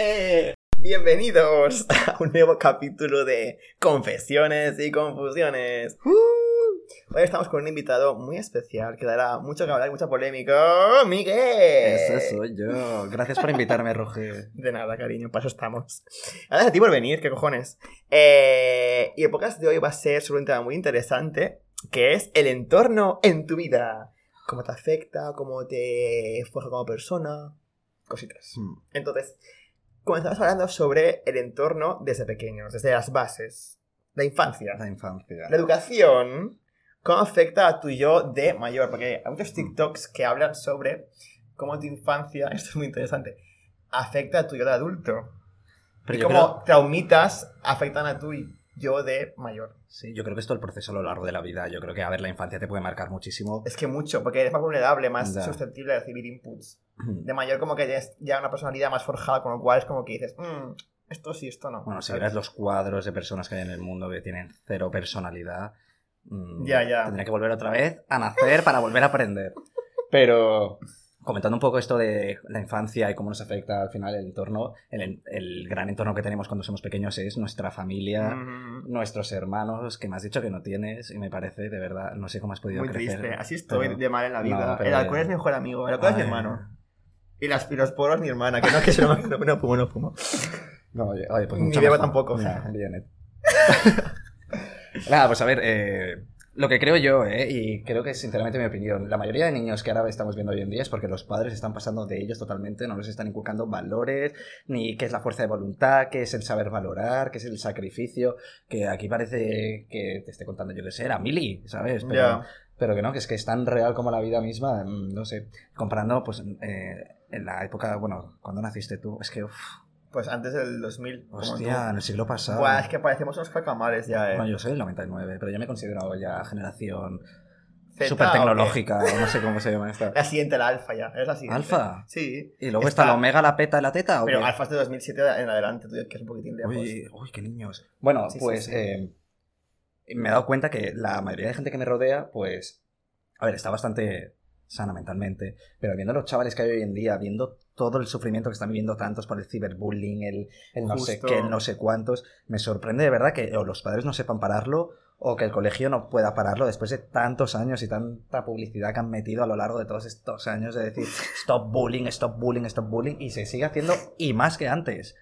Eh, bienvenidos a un nuevo capítulo de Confesiones y Confusiones. Uh, hoy estamos con un invitado muy especial que dará mucho que hablar y mucha polémica. ¡Miguel! Ese soy yo. Gracias por invitarme, Roger. De nada, cariño, para eso estamos. Gracias a ti por venir, qué cojones. Eh, y el podcast de hoy va a ser sobre un tema muy interesante, que es el entorno en tu vida. Cómo te afecta, cómo te forja como persona, cositas. Hmm. Entonces, comenzamos hablando sobre el entorno desde pequeños, desde las bases, la infancia, La infancia. la educación, cómo afecta a tu yo de mayor, porque hay muchos TikToks que hablan sobre cómo tu infancia, esto es muy interesante, afecta a tu yo de adulto. Pero y cómo creo, traumitas afectan a tu yo de mayor. sí, yo creo que esto es el proceso a lo largo de la vida. Yo creo que, a ver, la infancia te puede marcar muchísimo. Es que mucho, porque eres más vulnerable, más Ya. susceptible a recibir inputs. De mayor como que tienes ya una personalidad más forjada, con lo cual es como que dices, "Mm, esto sí, esto no. Bueno, si vieras los cuadros de personas que hay en el mundo que tienen cero personalidad, mm, Ya, ya. tendría que volver otra vez a nacer para volver a aprender. Pero comentando un poco esto de la infancia y cómo nos afecta al final el entorno, el, el gran entorno que tenemos cuando somos pequeños es nuestra familia, Mm, nuestros hermanos, que me has dicho que no tienes y me parece, de verdad, no sé cómo has podido Muy crecer. triste, así estoy pero- de mal en la vida. el alcohol es mi mejor amigo, el alcohol es mi hermano. Y, las, poros mi hermana, que no, que yo no, no, no fumo, no fumo. No, oye, oye, pues Ni mucho bebo tampoco. Bien, eh. Nada, pues a ver, eh, lo que creo yo, eh, y creo que es sinceramente mi opinión, la mayoría de niños que ahora estamos viendo hoy en día es porque los padres están pasando de ellos totalmente, no les están inculcando valores, ni qué es la fuerza de voluntad, qué es el saber valorar, qué es el sacrificio, que aquí parece que te esté contando yo que sé, era Mili, ¿sabes? Pero, Ya. pero que no, que es que es tan real como la vida misma, mm, no sé, comparando pues eh, en la época, bueno, cuando naciste tú, es que, uff, Pues antes del 2000. como hostia, en el siglo pasado. Buah, es que parecemos unos cacamales ya, eh. Bueno, yo soy del 99, pero yo me considero ya generación súper tecnológica, o no sé cómo se llama esta. La siguiente, la alfa ya. Es la siguiente. ¿Alfa? Sí. Y luego está, Está- la omega, la peta y la teta, ¿o Pero qué? alfa es de 2007 en adelante, tú, que es un poquitín lejos. Uy, uy, qué niños. Bueno, Sí, sí, pues sí. eh, me he dado cuenta que la mayoría de gente que me rodea, pues, a ver, está bastante sana mentalmente, pero viendo los chavales que hay hoy en día, viendo todo el sufrimiento que están viviendo tantos por el ciberbullying, el, el no sé qué, el no sé cuántos, me sorprende de verdad que o los padres no sepan pararlo o que el colegio no pueda pararlo después de tantos años y tanta publicidad que han metido a lo largo de todos estos años de decir stop bullying, stop bullying, stop bullying y se sigue haciendo y más que antes.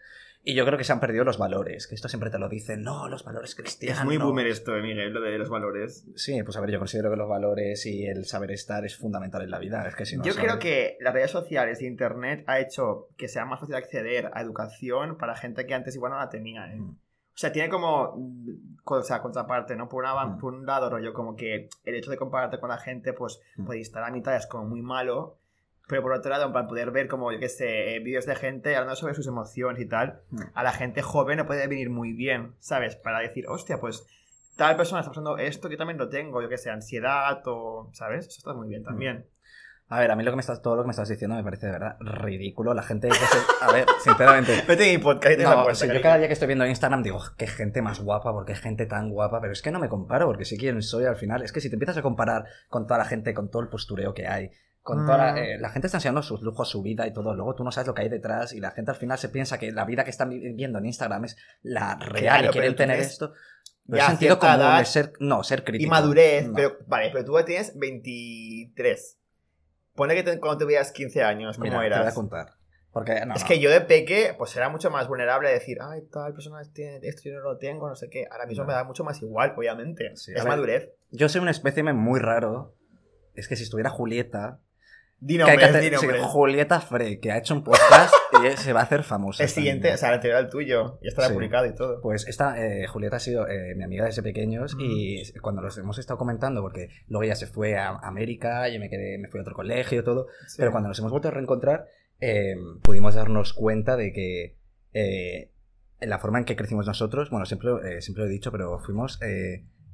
Y yo creo que se han perdido los valores, que esto siempre te lo dicen, no, los valores cristianos. Es muy boomer esto, eh, Miguel, lo de los valores. Sí, pues a ver, yo considero que los valores y el saber estar es fundamental en la vida. Es que si no Yo sabes- creo que las redes sociales e internet ha hecho que sea más fácil acceder a educación para gente que antes igual no la tenía. ¿eh? Mm. O sea, tiene como. mm, co- O sea, contraparte, ¿no? Por, una- Mm. por un lado, rollo, como que el hecho de compararte con la gente, pues, Mm. puede estar a mitad, es como muy malo. Pero por otro lado, para poder ver como, yo qué sé, eh, vídeos de gente hablando sobre sus emociones y tal, Mm. a la gente joven le puede venir muy bien, ¿sabes? Para decir, hostia, pues tal persona está pasando esto, que yo también lo tengo, yo qué sé, ansiedad o, ¿sabes? Eso está muy bien también. A ver, a mí lo que me estás, todo lo que me estás diciendo me parece de verdad ridículo. La gente se- A ver, sinceramente. Vete mi podcast No, o sea, yo cada día que estoy viendo Instagram digo, qué gente más guapa, porque gente tan guapa, pero es que no me comparo, porque sé quién soy al final. Es que si te empiezas a comparar con toda la gente, con todo el postureo que hay, con toda la, Mm. eh, la gente está enseñando sus lujos, su vida y todo, luego tú no sabes lo que hay detrás y la gente al final se piensa que la vida que están viviendo en Instagram es la real Claro, y quieren tener tienes esto. Pero ya sentido edad es ser, no, ser crítico. Y madurez, No. pero vale, pero tú tienes 23. Pone que te- cuando tuvieras 15 años, ¿cómo Mira, te voy a eras? contar. Porque, no, es no. que yo de peque, pues era mucho más vulnerable a decir, ay, tal persona tiene esto, yo no lo tengo, no sé qué. Ahora mismo No. me da mucho más igual, obviamente. Sí, es ver. madurez. Yo soy un espécimen muy raro. Es que si estuviera Julieta, Di que nombres, sí. Julieta Frey, que ha hecho un podcast y se va a hacer famosa. El siguiente, o sea, el anterior al tuyo. Ya estará Sí. publicado y todo. Pues esta, eh, Julieta ha sido eh, mi amiga desde pequeños y cuando los hemos estado comentando, porque luego ella se fue a América, yo me quedé, me fui a otro colegio y todo, Sí. pero cuando nos hemos vuelto a reencontrar, eh, pudimos darnos cuenta de que eh, la forma en que crecimos nosotros, bueno, siempre, eh, siempre lo he dicho, pero fuimos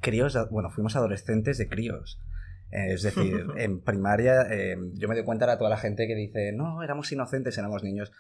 críos, bueno, fuimos adolescentes de críos. Eh, es decir, en primaria eh, yo me doy cuenta a toda la gente que dice, no, éramos inocentes, éramos niños.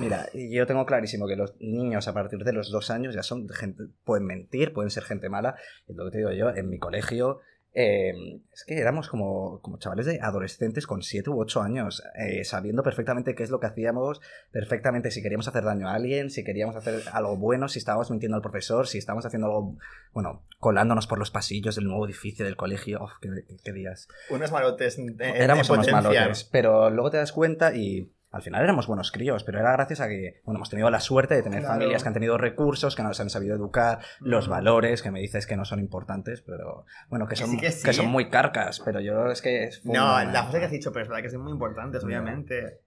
Mira, y yo tengo clarísimo que los niños a partir de los dos años ya son gente, pueden mentir, pueden ser gente mala. Es lo que te digo yo, en mi colegio eh, es que éramos como, como chavales de adolescentes con 7 u 8 años, eh, sabiendo perfectamente qué es lo que hacíamos, perfectamente si queríamos hacer daño a alguien, si queríamos hacer algo bueno, si estábamos mintiendo al profesor, si estábamos haciendo algo, bueno, colándonos por los pasillos del nuevo edificio del colegio. ¡Uf, qué, qué días! Unos malotes. en- Éramos en unos malotes, pero luego te das cuenta y al final éramos buenos críos, pero era gracias a que, bueno, hemos tenido la suerte de tener Claro. familias que han tenido recursos, que nos han sabido educar, los valores, que me dices que no son importantes, pero bueno, que Que son, sí, que sí. son muy carcas, pero yo es que es No, fundamental. la frase que has dicho, pero es verdad que son muy importantes, obviamente.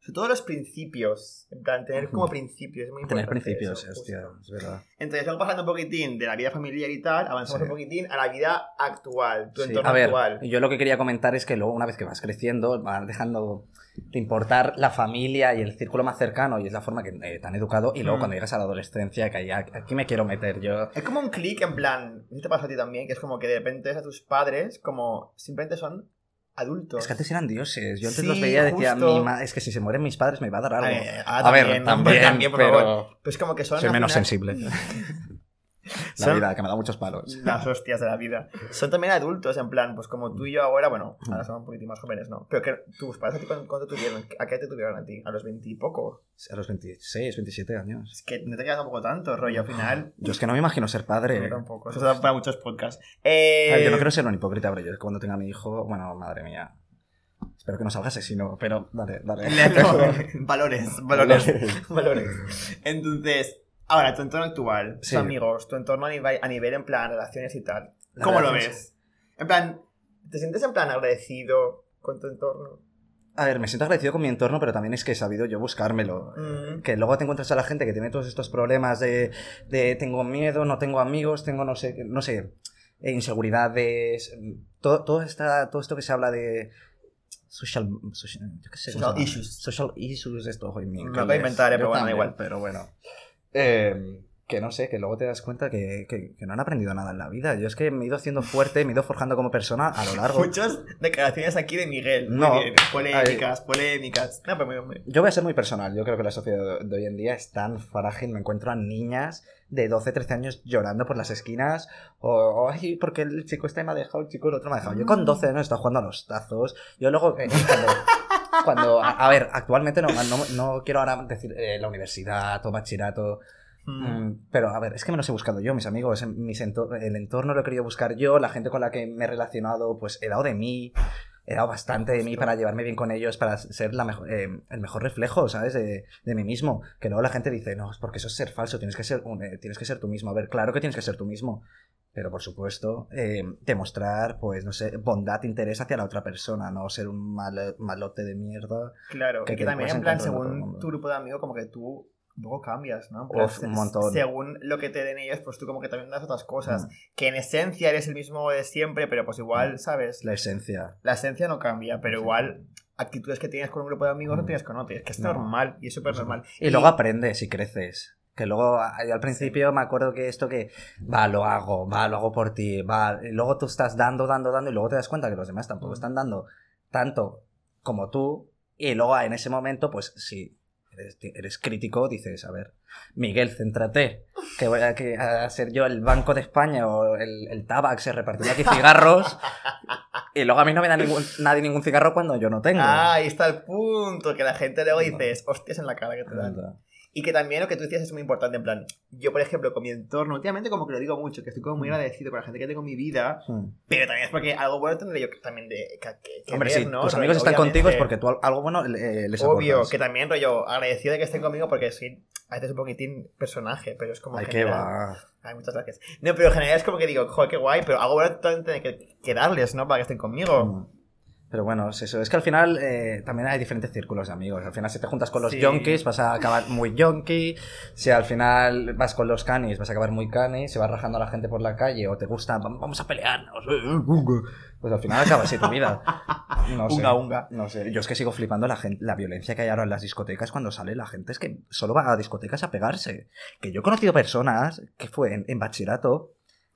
Sobre todo los principios. En plan, tener como principios. Es muy Tener importante principios, eso, hostia, es verdad. Entonces, luego pasando un poquitín de la vida familiar y tal, avanzamos Sí. un poquitín a la vida actual, tu Sí, entorno A ver, actual. yo lo que quería comentar es que luego una vez que vas creciendo, vas dejando de importar la familia y el círculo más cercano y es la forma que eh, te han educado y luego Mm. cuando llegas a la adolescencia que ahí- aquí me quiero meter yo Es como un clic en plan, ¿no te pasa a ti también? Que es como que de repente ves a tus padres como simplemente son adultos. Es que antes eran dioses. Yo antes Sí, los veía y decía, mi ma- es que si se mueren mis padres me va a dar algo. A ver, ah, a ver, también, también, también, por pero favor. Pues como que son soy menos final, sensible. La Son- vida, que me da muchos palos. Las hostias de la vida. Son también adultos, en plan, pues como tú y yo ahora, bueno, Mm. ahora somos un poquitín más jóvenes, ¿no? Pero que tus padres a ti tuvieron, ¿a qué te tuvieron a ti? A los 20 y poco. A los 26, 27 años. Es que no te queda tampoco tanto, rollo, al final. Yo es que no me imagino ser padre. Yo tampoco. Eso da para muchos podcasts. A ver, Eh... yo no quiero ser un hipócrita, pero yo cuando tenga a mi hijo, bueno, madre mía. Espero que no salga asesino, pero dale, dale. No, valores, valores, valores. Entonces, ahora, tu entorno actual, tus Sí. amigos, tu entorno a nivel, a nivel en plan relaciones y tal. ¿Cómo lo ves? En plan, ¿te sientes en plan agradecido con tu entorno? A ver, me siento agradecido con mi entorno, pero también es que he sabido yo buscármelo. Mm. Que luego te encuentras a la gente que tiene todos estos problemas de, de tengo miedo, no tengo amigos, tengo no sé, no sé, eh, inseguridades, mm, todo, todo, esta, todo esto que se habla de social, social, yo qué sé, ¿cómo Social issues. Social issues, esto, joder, Me lo voy a inventar, pero bueno, da igual. Pero bueno. Eh, que no sé, que luego te das cuenta que, que- que no han aprendido nada en la vida. Yo es que me he ido haciendo fuerte, me he ido forjando como persona a lo largo. Muchas declaraciones aquí de Miguel. Muy No. bien. Polémicas, polémicas. No, pero Yo voy a ser muy personal. Yo creo que la sociedad de hoy en día es tan frágil. Me encuentro a niñas de 12, 13 años llorando por las esquinas. O, ay, porque el chico este me ha dejado, el chico el otro me ha dejado. Yo con 12 años estaba jugando a los tazos. Yo luego, eh, cuando, cuando- a, a ver, actualmente no, no, no quiero ahora decir eh, la universidad o bachillerato. Mm. Mm, Pero a ver, es que me los he buscado yo, mis amigos, mis el entorno lo he querido buscar yo, la gente con la que me he relacionado, pues he dado de mí, he dado bastante de mí para llevarme bien con ellos, para ser la eh, el mejor reflejo, ¿sabes? De, de mí mismo. Que luego la gente dice, no, es porque eso es ser falso, tienes que ser, un- eh, tienes que ser tú mismo. A ver, claro que tienes que ser tú mismo. Pero por supuesto, eh, demostrar, pues, no sé, bondad, interés hacia la otra persona, no ser un mal- malote de mierda. Claro, que también en plan, según tu grupo de amigos, como que tú poco cambias, ¿no? Plan, Uf, un montón. Según lo que te den ellos, pues tú como que también das otras cosas. Mm. Que en esencia eres el mismo de siempre, pero pues igual, ¿sabes? La esencia. La esencia no cambia, pero Sí. igual actitudes que tienes con un grupo de amigos no Mm. tienes con otros. Es que es No. normal y es súper normal. Y luego aprendes y creces. Que luego, yo al principio me acuerdo que esto que, va, lo hago, va, lo hago por ti, va, y luego tú estás dando, dando, dando, y luego te das cuenta que los demás tampoco Mm. están dando tanto como tú, y luego en ese momento, pues si eres, eres crítico, dices, a ver, Miguel, céntrate, que voy a, que, a ser yo el Banco de España o el, el Tabac, se repartiendo aquí cigarros, y luego a mí no me da ningún, nadie ningún cigarro cuando yo no tengo. Ah, ahí está el punto, que la gente luego dices, hostias en la cara que te dan. Y que también lo que tú decías es muy importante, en plan, yo por ejemplo con mi entorno, últimamente como que lo digo mucho, que estoy como muy Mm. agradecido con la gente que tengo en mi vida, Hmm. pero también es porque algo bueno tendré yo también de que, que- Hombre, ver, si ¿no? tus Rollo, amigos están obviamente. contigo es porque tú al- algo bueno eh, les Obvio, aportas. que también rollo agradecido de que estén conmigo porque soy a veces un poquitín personaje, pero es como Ay, qué va. Ay, muchas gracias. No, pero en general es como que digo, joder, qué guay, pero algo bueno también tiene que, que darles, ¿no? Para que estén conmigo. Mm. Pero bueno, es eso. Es que al final eh, también hay diferentes círculos de amigos. Al final, si te juntas con los Sí. yonkis, vas a acabar muy yonki. Si al final vas con los canis, vas a acabar muy canis. Si vas rajando a la gente por la calle o te gusta, "Vam- vamos a pelearnos. Pues al final acaba así tu vida. No sé. Unga, unga. No sé. Yo es que sigo flipando la, gente, la violencia que hay ahora en las discotecas cuando sale la gente. Es que solo va a discotecas a pegarse. Que yo he conocido personas que fue en, en bachillerato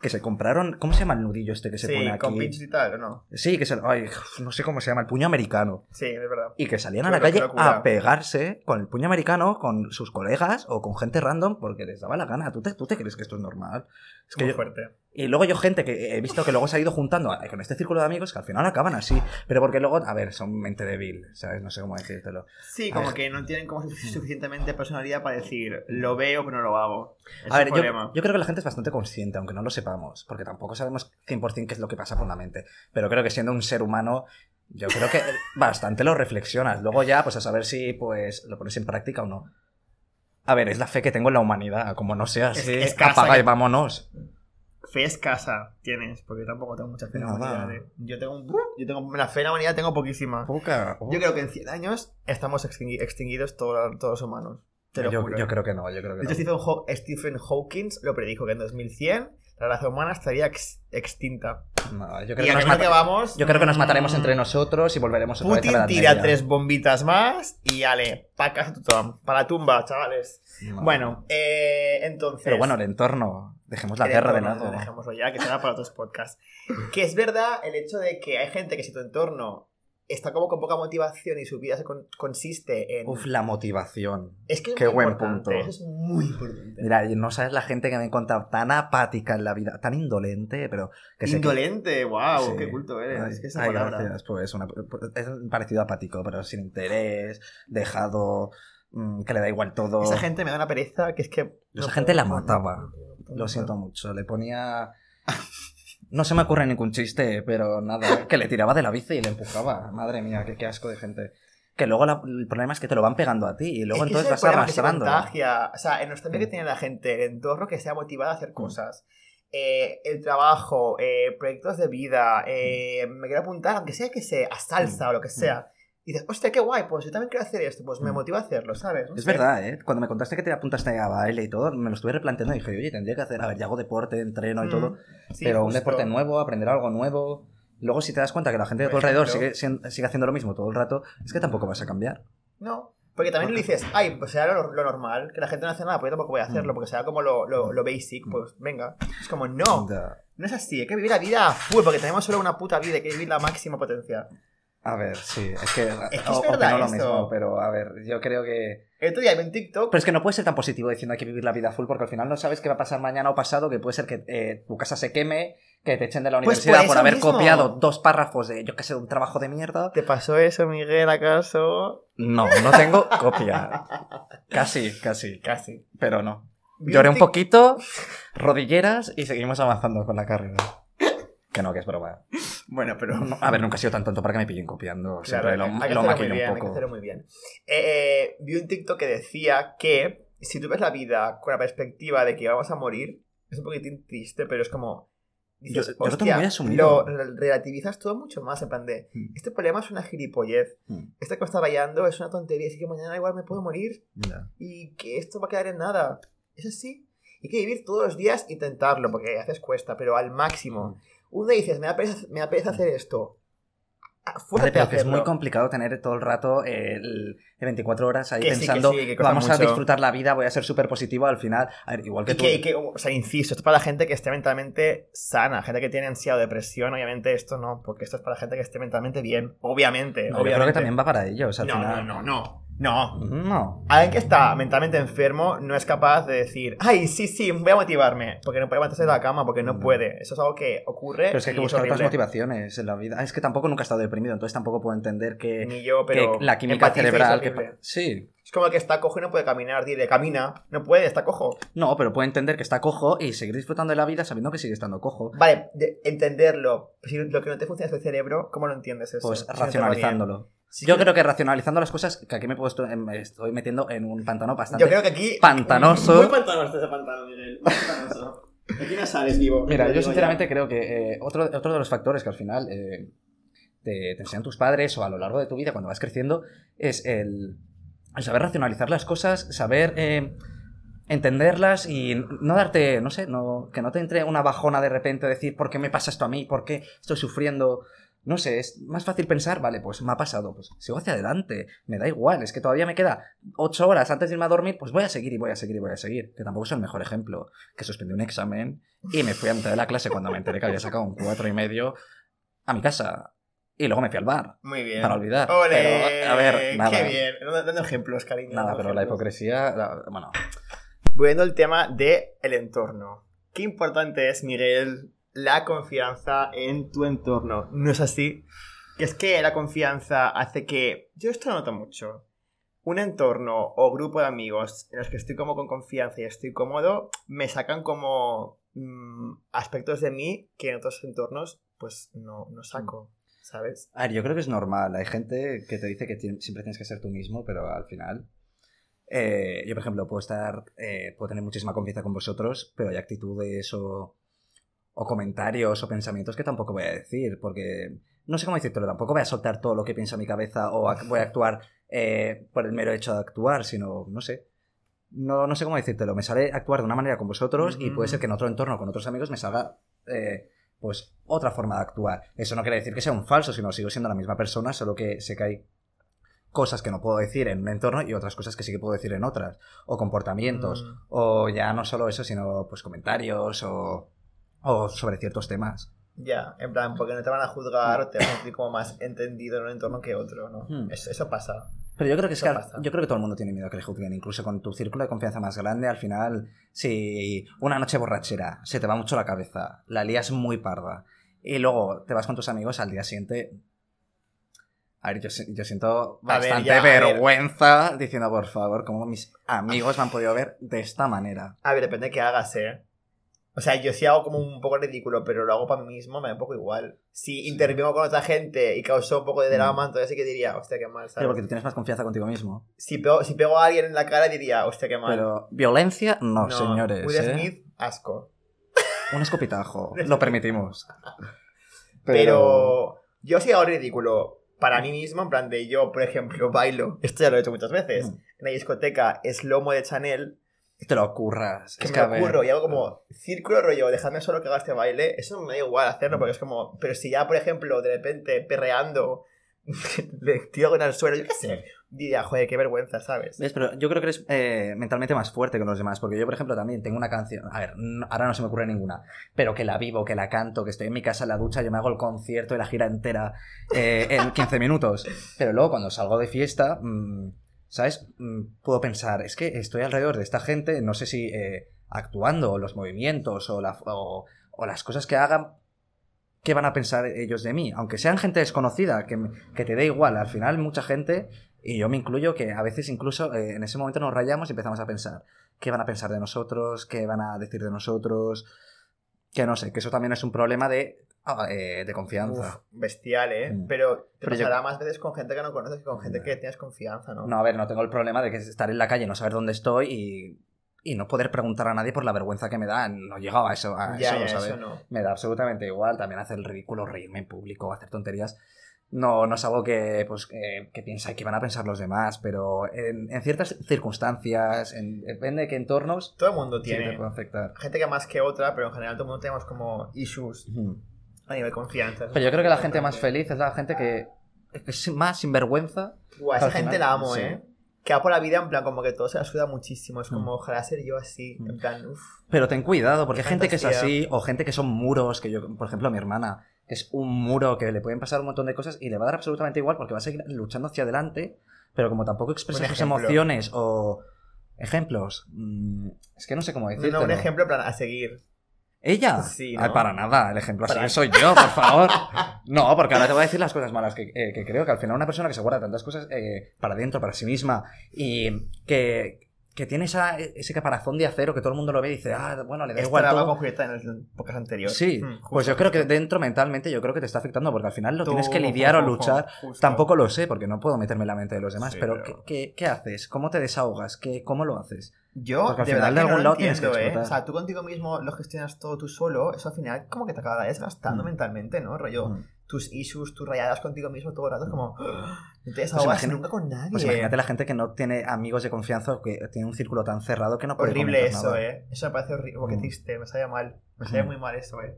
que se compraron. ¿Cómo se llama el nudillo este que se sí, pone aquí? con pinches y tal, ¿o no? Sí, que se. Ay, no sé cómo se llama, el puño americano. Sí, es verdad. Y que salían a la calle a pegarse con el puño americano, con sus colegas o con gente random porque les daba la gana. ¿Tú te, tú te crees que esto es normal? Es que Muy yo- fuerte. y luego yo gente que he visto que luego se ha ido juntando a- con este círculo de amigos que al final acaban así. Pero porque luego, a ver, son mente débil, ¿sabes? No sé cómo decírtelo. Sí, A como ver. que no tienen como sufic- suficientemente personalidad para decir, lo veo, pero no lo hago. Es A ver, un yo, problema. yo creo que la gente es bastante consciente, aunque no lo sepamos, porque tampoco sabemos 100% qué es lo que pasa por la mente. Pero creo que siendo un ser humano, yo creo que bastante lo reflexionas. Luego ya, pues a saber si pues lo pones en práctica o no. A ver, es la fe que tengo en la humanidad. Como no sea así, es apaga que- y vámonos. Fe escasa tienes, porque tampoco tengo mucha fe en la humanidad. ¿eh? Yo tengo un... Yo tengo... La fe en la humanidad tengo poquísima. Poca. Yo creo que en 100 años estamos extingui- extinguidos todo- todos los humanos. Te lo yo, juro. yo creo que no, yo creo que no. Stephen, Haw- Stephen Hawking lo predijo que en 2100 la raza humana estaría ex- extinta. No, yo Y creo que nos que vamos... Yo creo que nos mataremos mm, entre nosotros y volveremos otra vez a la Putin tira Media. tres bombitas más y ale, pa' casa. Para la tumba, chavales. No. Bueno, eh, entonces... Pero bueno, el entorno. Dejemos la guerra de lado. Dejémoslo ya, que será para otros podcasts. Que es verdad el hecho de que hay gente que si tu entorno está como con poca motivación y su vida se con- consiste en... Uf, la motivación. es que es qué muy buen punto. Eso es muy importante. Mira, no sabes la gente que me he encontrado tan apática en la vida, tan indolente, pero que Indolente, wow, Sí. qué culto eres. Ay, es que esa ay, palabra. gracias. Pues una, es parecido apático, pero sin interés, dejado, mm, que le da igual todo. Esa gente me da una pereza que es que. Esa no gente la mataba. Lo siento mucho. Le ponía. No se me ocurre ningún chiste, pero nada. Que le tiraba de la bici y le empujaba. Madre mía, qué, qué asco de gente. Que luego la- el problema es que te lo van pegando a ti y luego Es entonces vas arrastrando. O sea, en nuestra vida que tiene la gente, el entorno que sea motivada a hacer cosas. Eh, el trabajo, eh, proyectos de vida, eh, me quiero apuntar, aunque sea que sea a salsa o lo que sea. Y dices, hostia, qué guay, pues yo también quiero hacer esto, pues me Mm. motiva a hacerlo, ¿sabes? No Es sé. verdad, ¿eh? Cuando me contaste que te apuntaste a baile y todo, me lo estuve replanteando y dije, oye, tendría que hacer, a ver, ya hago deporte, entreno y Mm, todo, sí, pero un justo. deporte nuevo, aprender algo nuevo. Luego, si te das cuenta que la gente de tu alrededor sigue, sigue haciendo lo mismo todo el rato, es que tampoco vas a cambiar. No. Porque también le dices, ay, pues será lo, lo normal, que la gente no hace nada, pues yo tampoco voy a hacerlo, Mm. porque será como lo, lo, lo basic, pues venga. Es como, no, no es así, hay que vivir la vida a full, porque tenemos solo una puta vida, hay que vivir la máxima potencia. A ver, sí, es que, que es o- verdad opino lo esto. mismo, pero a ver, yo creo que... Día vi en TikTok, Pero es que no puedes ser tan positivo diciendo hay que vivir la vida full porque al final no sabes qué va a pasar mañana o pasado, que puede ser que eh, tu casa se queme, que te echen de la Pues universidad por por haber mismo. copiado dos párrafos de, yo qué sé, un trabajo de mierda. ¿te pasó eso, Miguel, acaso? No, no tengo copia. Casi, casi, Casi. pero no. Lloré un poquito, rodilleras y seguimos avanzando con la carrera. Que no, que es broma. Bueno, pero... No, a ver, nunca he sido tan tonto para que me pillen copiando. Claro, Siempre lo, que lo maquino bien, un hay que poco. hacerlo muy bien. Eh, vi un TikTok que decía que si tú ves la vida con la perspectiva de que vamos a morir, es un poquitín triste, pero es como... Dices, Yo- yo lo tengo muy asumido. lo re- relativizas todo mucho más, en plan de... Mm. Este problema es una gilipollez. Mm, Este que me está rayando es una tontería, así que mañana igual me puedo morir y que esto va a quedar en nada. Es así. Hay que vivir todos los días, intentarlo, porque a veces cuesta, pero al máximo. Un día dices, me da pereza, me da pereza hacer esto. Ah, a pero que es muy complicado tener todo el rato el, el 24 horas ahí Que sí, que pensando sí, que vamos a mucho". disfrutar la vida, voy a ser súper positivo al final. A ver, igual que Y tú. que, y que, o sea, insisto, esto es para la gente que esté mentalmente sana, gente que tiene ansiedad o depresión, obviamente esto no, porque esto es para la gente que esté mentalmente bien, obviamente. No, yo obviamente. creo que también va para ellos al no, final. no, no, no, no. No. Alguien que está mentalmente enfermo no es capaz de decir, ay, sí, sí, voy a motivarme, porque no puede levantarse de la cama, porque no No. puede. Eso es algo que ocurre. Pero es que hay que buscar otras motivaciones en la vida. Es que tampoco nunca he estado deprimido, entonces tampoco puedo entender que, Ni yo, que pero. la química cerebral. que sí. Es como el que está cojo y no puede caminar. Dile, camina. No puede, está cojo. No, pero puedo entender que está cojo y seguir disfrutando de la vida sabiendo que sigue estando cojo. Vale, de- entenderlo. Si lo que no te funciona es el cerebro, ¿cómo lo entiendes eso? Pues Si no Sí, Yo que- creo que racionalizando las cosas, que aquí me, he puesto, me estoy metiendo en un pantano bastante. Yo creo que aquí. Pantanoso. Muy pantanoso ese pantano, Miguel. Muy pantanoso. Aquí no sales vivo. Mira, yo sinceramente creo que eh, otro, otro de los factores que al final eh, te, te enseñan tus padres o a lo largo de tu vida cuando vas creciendo es el, el saber racionalizar las cosas, saber eh, entenderlas y no darte, no sé, no, que no te entre una bajona de repente decir ¿por qué me pasa esto a mí? ¿Por qué estoy sufriendo? No sé, es más fácil pensar, vale, pues me ha pasado, pues sigo hacia adelante, me da igual, es que todavía me queda ocho horas antes de irme a dormir, pues voy a seguir y voy a seguir y voy a seguir, que tampoco es el mejor ejemplo, que suspendí un examen y me fui a mitad de la clase cuando me enteré que había sacado un cuatro y medio a mi casa y luego me fui al bar Muy bien. para olvidar. ¡Ole! Pero, a ver, nada, Qué bien. Dando ejemplos, cariño. nada, pero la hipocresía, la- bueno, Volviendo al tema del el entorno. qué importante es, Miguel, la confianza en tu entorno. ¿No es así? Que es que la confianza hace que... Yo esto lo noto mucho. Un entorno o grupo de amigos en los que estoy como con confianza y estoy cómodo, me sacan como mm, aspectos de mí que en otros entornos pues no, no saco, ¿sabes? A ver, yo creo que es normal. Hay gente que te dice que siempre tienes que ser tú mismo, pero al final. eh, yo, por ejemplo, puedo estar. eh, puedo tener muchísima confianza con vosotros, pero hay actitudes o. o comentarios o pensamientos que tampoco voy a decir, porque. No sé cómo decírtelo, tampoco voy a soltar todo lo que pienso en mi cabeza o voy a actuar eh, por el mero hecho de actuar, sino, no sé. No, no sé cómo decírtelo. Me sale actuar de una manera con vosotros y puede ser que en otro entorno con otros amigos me salga eh, pues otra forma de actuar. Eso no quiere decir que sea un falso, sino sigo siendo la misma persona, solo que sé que hay cosas que no puedo decir en un entorno y otras cosas que sí que puedo decir en otras. O comportamientos. Mm. O ya no solo eso, sino pues comentarios o, o sobre ciertos temas. Ya, en plan, porque no te van a juzgar o te vas a sentir como más entendido en un entorno que otro, ¿no? Hmm. Eso, eso pasa. Pero yo creo que es que yo creo que todo el mundo tiene miedo a que le juzguen, incluso con tu círculo de confianza más grande, al final, si una noche borrachera se te va mucho la cabeza, la lías muy parda, y luego te vas con tus amigos al día siguiente. A ver, yo, yo siento ver, bastante ya, vergüenza diciendo, por favor, cómo mis amigos me han podido ver de esta manera. A ver, depende de qué hagas, ¿eh? O sea, yo sí hago como un poco ridículo, pero lo hago para mí mismo, me da un poco igual. Si intervengo con otra gente y causó un poco de drama, Mm. entonces sí que diría, hostia, qué mal, Pero ¿sabes? porque tú tienes más confianza contigo mismo. Si, pego, si pego a alguien en la cara, diría, hostia, qué mal. Pero violencia, no, señores. Will ¿eh? Smith, asco. Un escopitajo, lo permitimos. Pero... yo sí hago ridículo para mí mismo, en plan de yo, por ejemplo, bailo. Esto ya lo he hecho muchas veces. Mm. En la discoteca es lomo de Chanel, Te lo ocurras. que es me que ver- ocurro y hago como círculo rollo, dejadme solo que haga este baile. Eso me da igual hacerlo porque es como, pero si ya, por ejemplo, de repente perreando, le tiro con el suelo, yo qué sé, diría, joder, qué vergüenza, ¿sabes? ¿Ves? Pero yo creo que eres eh, mentalmente más fuerte que los demás, porque yo, por ejemplo, también tengo una canción, a ver, no- ahora no se me ocurre ninguna, pero que la vivo, que la canto, que estoy en mi casa en la ducha, yo me hago el concierto y la gira entera eh, en 15 minutos, pero luego cuando salgo de fiesta, mm, ¿sabes? Mm, puedo pensar, es que estoy alrededor de esta gente, no sé si eh, actuando, o los movimientos, o, o- las cosas que hagan, ¿qué van a pensar ellos de mí? Aunque sean gente desconocida, que, que te dé igual, al final mucha gente y yo me incluyo que a veces incluso eh, en ese momento nos rayamos y empezamos a pensar qué van a pensar de nosotros, qué van a decir de nosotros, que no sé, que eso también es un problema de, ah, eh, de confianza. Uf, bestial, ¿eh? Mm. Pero te Pero yo- pasará más veces con gente que no conoces que con gente que tienes confianza, ¿no? No, a ver, no tengo el problema de que es estar en la calle, no saber dónde estoy y, y no poder preguntar a nadie por la vergüenza que me da. No llegaba a eso, a ya, eso, ya, ¿sabes? eso no. Me da absolutamente igual también hacer el ridículo, reírme en público, hacer tonterías. No, no es algo que, pues, que, que piensa que van a pensar los demás, pero en, en ciertas circunstancias, en- depende de qué entornos, Todo el mundo sí que te tiene. puede afectar. Gente que más que otra, pero en general todo el mundo tenemos como issues. A nivel confianza. Pero yo creo que la gente más feliz es la gente que es más sinvergüenza. Guau, esa gente final, la amo, sí. ¿eh? Que va por la vida en plan como que todo se la suda muchísimo. Es como, Mm. ojalá ser yo así. Mm. En plan, uff. Pero ten cuidado, porque hay gente que es así, o gente que son muros, que yo, por ejemplo, mi hermana, que es un muro que le pueden pasar un montón de cosas y le va a dar absolutamente igual porque va a seguir luchando hacia adelante, pero como tampoco expresa sus emociones o ejemplos, mm, es que no sé cómo decirlo. no, un ejemplo plan a seguir. ¿Ella? Sí, Ay, ¿no? para nada, el ejemplo así soy yo, por favor. No, porque ahora te voy a decir las cosas malas que, eh, que creo que al final una persona que se guarda tantas cosas eh, para adentro, para sí misma, y que, que tiene esa, ese caparazón de acero que todo el mundo lo ve y dice, ah, bueno, le da Esto igual todo. con Julieta en el podcast anterior. Sí, Mm, pues yo creo que dentro mentalmente yo creo que te está afectando porque al final lo tienes que lidiar o luchar. justo. Tampoco lo sé porque no puedo meterme en la mente de los demás, Sí, pero, pero- ¿qué, qué, qué haces? ¿Cómo te desahogas? ¿Qué, ¿Cómo lo haces? Yo, Porque al de final verdad de que no algún lado tienes que entiendo, ¿eh? explotar. O sea, tú contigo mismo lo gestionas todo tú solo, eso al final como que te acaba desgastando Mm. mentalmente, ¿no? Rollo, Mm. Tus issues, tus rayadas contigo mismo todo el rato, es como... No te desahogas Pues imagina- nunca con nadie. Pues imagínate la gente que no tiene amigos de confianza o que tiene un círculo tan cerrado que no puede Horrible eso, nada. ¿eh? Eso me parece horrible, Mm. triste, me sale mal. Me sale Mm. muy mal eso, ¿eh?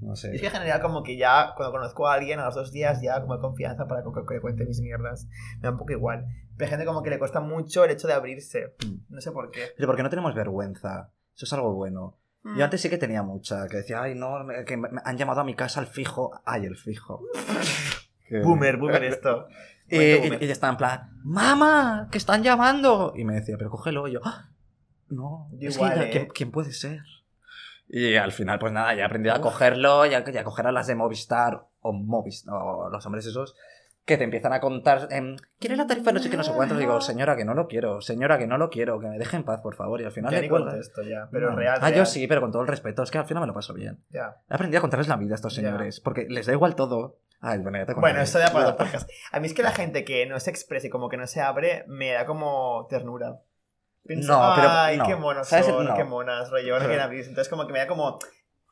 No sé. Y es que en general como que ya, cuando conozco a alguien, a los dos días ya como hay confianza para que, que le cuente mis mierdas. Me da un poco igual. Pero hay gente como que le cuesta mucho el hecho de abrirse. Mm. No sé por qué. Pero porque no tenemos vergüenza. Eso es algo bueno. Mm. Yo antes sí que tenía mucha, que decía, ay, no, que me han llamado a mi casa al fijo. Ay, el fijo. Que- Boomer, boomer esto. Y, Momento y- boomer. y ella estaba en plan, ¡Mamá! ¡Que están llamando! Y me decía, pero cógelo. Y yo, "Ah, no, es igual, que ya- ¿eh? ¿quién, quién puede ser? Y al final, pues nada, ya he aprendido a cogerlo y a, y a coger a las de Movistar o Movistar, o los hombres esos, que te empiezan a contar, em, ¿quieres la tarifa? No sé qué, no sé cuántos. Digo, señora, que no lo quiero, señora, que no lo quiero, que me deje en paz, por favor. Y al final Ya le ni cuelgas. contesto ya, pero No. real. Ah, yo real. sí, pero con todo el respeto, es que al final me lo paso bien. Ya. He aprendido a contarles la vida a estos Ya. señores, porque les da igual todo. Ay, bueno, ya te Bueno, esto ya para otro podcast. A mí es que la gente que no se expresa y como que no se abre, me da como ternura. Pienso, No, pero ay, no. qué monos son, No. qué monas, rollo, no Pero- quieren abrirse. Entonces como que me da como,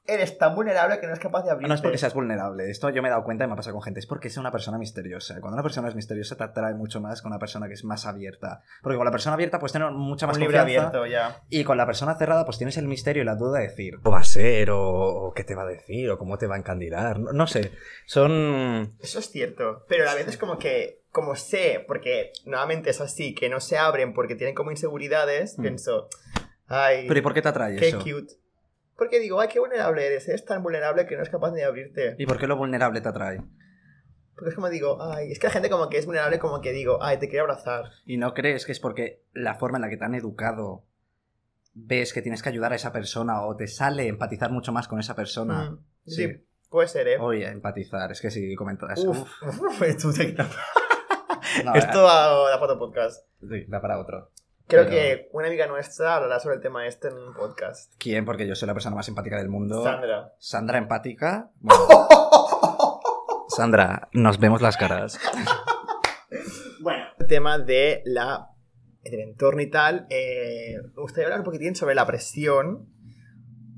eres tan vulnerable que no es capaz de abrirte. No es porque seas vulnerable, esto yo me he dado cuenta y me ha pasado con gente, es porque es una persona misteriosa. Cuando una persona es misteriosa te atrae mucho más que una persona que es más abierta. Porque con la persona abierta puedes tener mucha más un libre confianza. abierto, ya. Y con la persona cerrada, pues tienes el misterio y la duda de decir, ¿cómo va a ser? O, qué te va a decir? ¿O cómo te va a encandilar? No, no sé. Son. Eso es cierto. Pero a la vez es como que, como sé, porque nuevamente es así, que no se abren porque tienen como inseguridades, Mm. pienso, ay, ¿Pero y por qué te atrae qué eso? cute. Porque digo, ay, qué vulnerable eres, eres tan vulnerable que no es capaz de abrirte. ¿Y por qué lo vulnerable te atrae? Porque es como digo, ay, es que la gente como que es vulnerable como que digo, ay, te quiero abrazar. ¿Y no crees que es porque la forma en la que te han educado ves que tienes que ayudar a esa persona o te sale empatizar mucho más con esa persona? Mm, sí. Sí. puede ser, ¿eh? Oye, empatizar, es que si comentas. Uf, uf, No, Esto va da para otro podcast. Sí, da para otro. Creo Pero- que una amiga nuestra hablará sobre el tema este en un podcast. ¿Quién? Porque yo soy la persona más empática del mundo. Sandra. Sandra empática. Bueno, Sandra, nos vemos las caras. Bueno, el tema de la del entorno y tal, eh, me gustaría hablar un poquitín sobre la presión,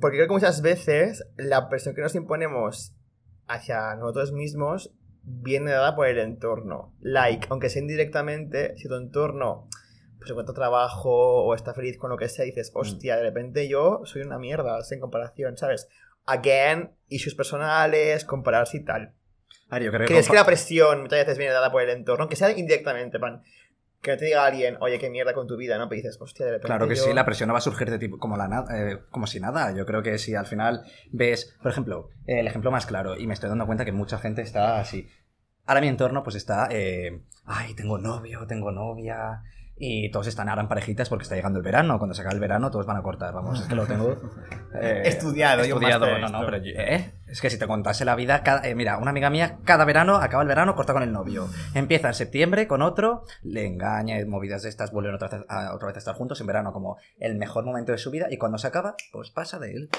porque creo que muchas veces la presión que nos imponemos hacia nosotros mismos viene dada por el entorno. Like, aunque sea indirectamente, si tu entorno pues encuentra trabajo o está feliz con lo que sea, dices, hostia, de repente yo soy una mierda, en comparación, ¿sabes? Again, issues personales, compararse y tal. A ver, yo creo que ¿Crees que la presión muchas veces viene dada por el entorno? Aunque sea indirectamente, pan. Que no te diga alguien, oye, qué mierda con tu vida, ¿no? Pero dices, hostia, de repente. Claro que yo- sí, la presión no va a surgir de tipo como, la eh, como si nada. Yo creo que si al final ves, por ejemplo, eh, el ejemplo más claro, y me estoy dando cuenta que mucha gente está así. Ahora mi entorno pues está, eh, ay, tengo novio, tengo novia, y todos están ahora en parejitas porque está llegando el verano. Cuando se acabe el verano todos van a cortar, vamos, es que lo tengo... eh, Estudiado, yo estudiado, en no, no, pero yo- ¿eh? es que si te contase la vida, cada- eh, mira, una amiga mía, cada verano, acaba el verano, corta con el novio. Empieza en septiembre con otro, le engaña, movidas de estas, vuelven otra vez, a, otra vez a estar juntos en verano como el mejor momento de su vida y cuando se acaba, pues pasa de él.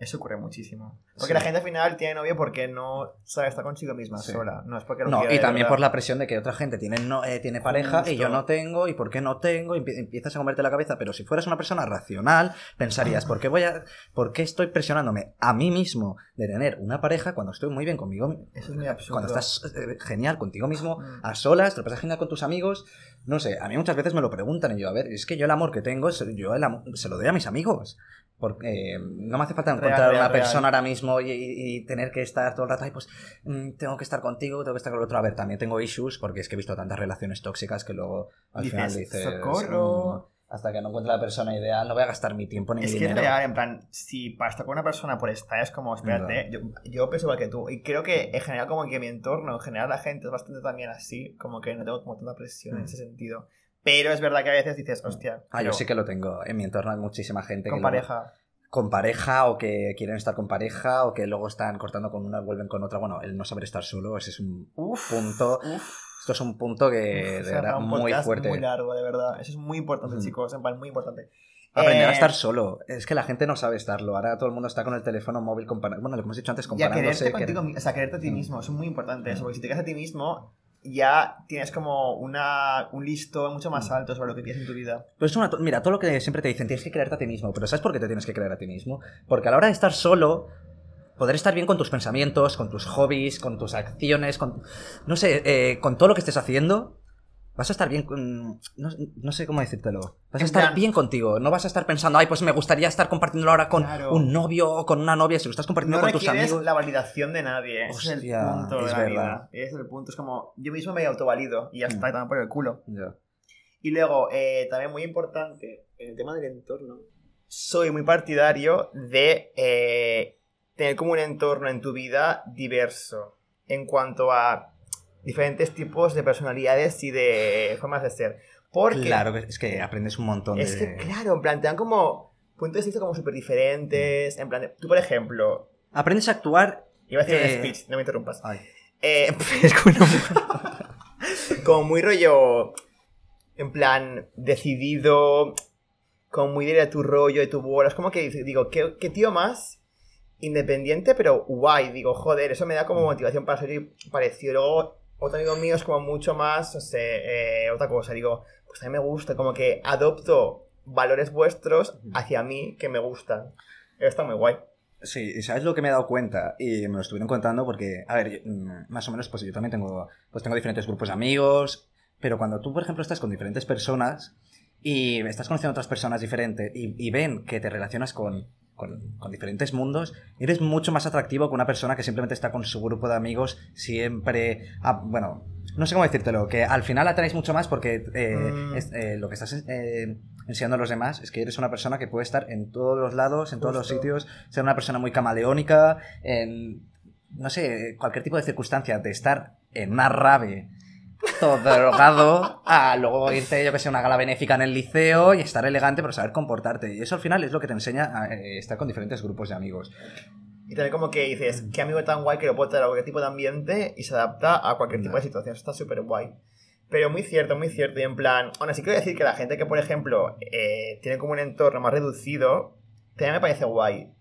Eso ocurre muchísimo. Porque Sí. la gente al final tiene novio porque no sabe estar consigo misma Sí. sola. No es porque lo No, y también verdad. por la presión de que otra gente tiene, no, eh, tiene pareja y yo Justo. no tengo, y por qué no tengo, y empie- empiezas a comerte la cabeza, pero si fueras una persona racional, pensarías, ¿por qué voy a, por qué estoy presionándome a mí mismo de tener una pareja cuando estoy muy bien conmigo Eso es muy absurdo. cuando estás eh, genial contigo mismo, a solas, te lo pasas genial con tus amigos. No sé, a mí muchas veces me lo preguntan y yo, a ver, es que yo el amor que tengo, yo el amor- se lo doy a mis amigos. Porque eh, no me hace falta encontrar real, una real. persona ahora mismo y, y- y tener que estar todo el rato, ay, pues mm, tengo que estar contigo, tengo que estar con el otro. A ver, también tengo issues porque es que he visto tantas relaciones tóxicas que luego al Dices, final dices, "Socorro". "Mm, hasta que no encuentre la persona ideal, no voy a gastar mi tiempo ni Es mi que es dinero. real, en plan, si para estar con una persona por estar es como, espérate, yo, yo pienso igual que tú. Y creo que en general, como que mi entorno, en general la gente es bastante también así, como que no tengo como tanta presión en Mm. ese sentido. Pero es verdad que a veces dices, hostia, Ah, yo sí que lo tengo. En mi entorno hay muchísima gente con que pareja. con pareja o que quieren estar con pareja o que luego están cortando con una, vuelven con otra. Bueno, el no saber estar solo, ese es un Uf, punto. uf. Esto es un punto que Uf, de verdad un muy fuerte. Muy largo, de verdad. Eso es muy importante, Ujú. chicos. En plan, muy importante. Aprender a Eh, estar solo. Es que la gente no sabe estarlo. Ahora todo el mundo está con el teléfono móvil comparando. Bueno, lo que hemos dicho antes, Y a comparándose. quererte que- contigo, mi- o sea, quererte a ti Mm. mismo. Eso es muy importante eso, Mm. porque si te quedas a ti mismo, ya tienes como una, un listo mucho más Mm. alto sobre lo que tienes en tu vida. Pues es una mira, todo lo que siempre te dicen, tienes que creerte a ti mismo. Pero ¿sabes por qué te tienes que creer a ti mismo? Porque a la hora de estar solo, poder estar bien con tus pensamientos, con tus hobbies, con tus acciones, con. No sé, eh, con todo lo que estés haciendo. Vas a estar bien con... No, no sé cómo decírtelo. Vas a estar plan- bien contigo. No vas a estar pensando, ay, pues me gustaría estar compartiéndolo ahora con Claro. un novio o con una novia. Si lo estás compartiendo No con tus amigos... la validación de nadie. Ese es el Hostia, punto de es la verdad. vida. Es el punto. Es como, yo mismo me autovalido y ya está, Mm. también por el culo. Ya. Y luego, eh, también muy importante, en el tema del entorno, soy muy partidario de eh, tener como un entorno en tu vida diverso en cuanto a diferentes tipos de personalidades y de formas de ser. Porque Claro, es que aprendes un montón es de... que, claro, en plan, te dan como puntos de vista como súper diferentes. En plan, de- tú, por ejemplo, Aprendes a actuar. iba a hacer Eh, un speech, no me interrumpas. Ay. Eh, es como, como muy rollo, en plan, decidido, como muy de tu rollo y tu bola. Es como que digo, ¿qué, qué tío más independiente, pero guay? Digo, joder, eso me da como motivación para ser parecido. Luego, otro amigo mío es como mucho más, no sé, eh, otra cosa. Digo, pues a mí me gusta, como que adopto valores vuestros hacia mí que me gustan. Está muy guay. Sí, y sabes lo que me he dado cuenta y me lo estuvieron contando porque, a ver, yo, mm, más o menos pues yo también tengo, pues tengo diferentes grupos de amigos, pero cuando tú, por ejemplo, estás con diferentes personas y estás conociendo a otras personas diferentes y, y ven que te relacionas con, con, con diferentes mundos, eres mucho más atractivo que una persona que simplemente está con su grupo de amigos siempre, ah, bueno, no sé cómo decírtelo, que al final atraes mucho más porque eh, Mm. es- eh, lo que estás eh, enseñando a los demás es que eres una persona que puede estar en todos los lados, en todos los sitios, ser una persona muy camaleónica, en, no sé, cualquier tipo de circunstancia, de estar en una rave todo drogado, a luego irte, yo que sé, una gala benéfica en el liceo y estar elegante, pero saber comportarte. Y eso al final es lo que te enseña a eh, estar con diferentes grupos de amigos. Y también como que dices, qué amigo tan guay que lo puede traer a cualquier tipo de ambiente y se adapta a cualquier tipo de situación. Eso está súper guay. Pero muy cierto, muy cierto. Y en plan, aún así quiero decir que la gente que, por ejemplo, eh, tiene como un entorno más reducido, también me parece guay.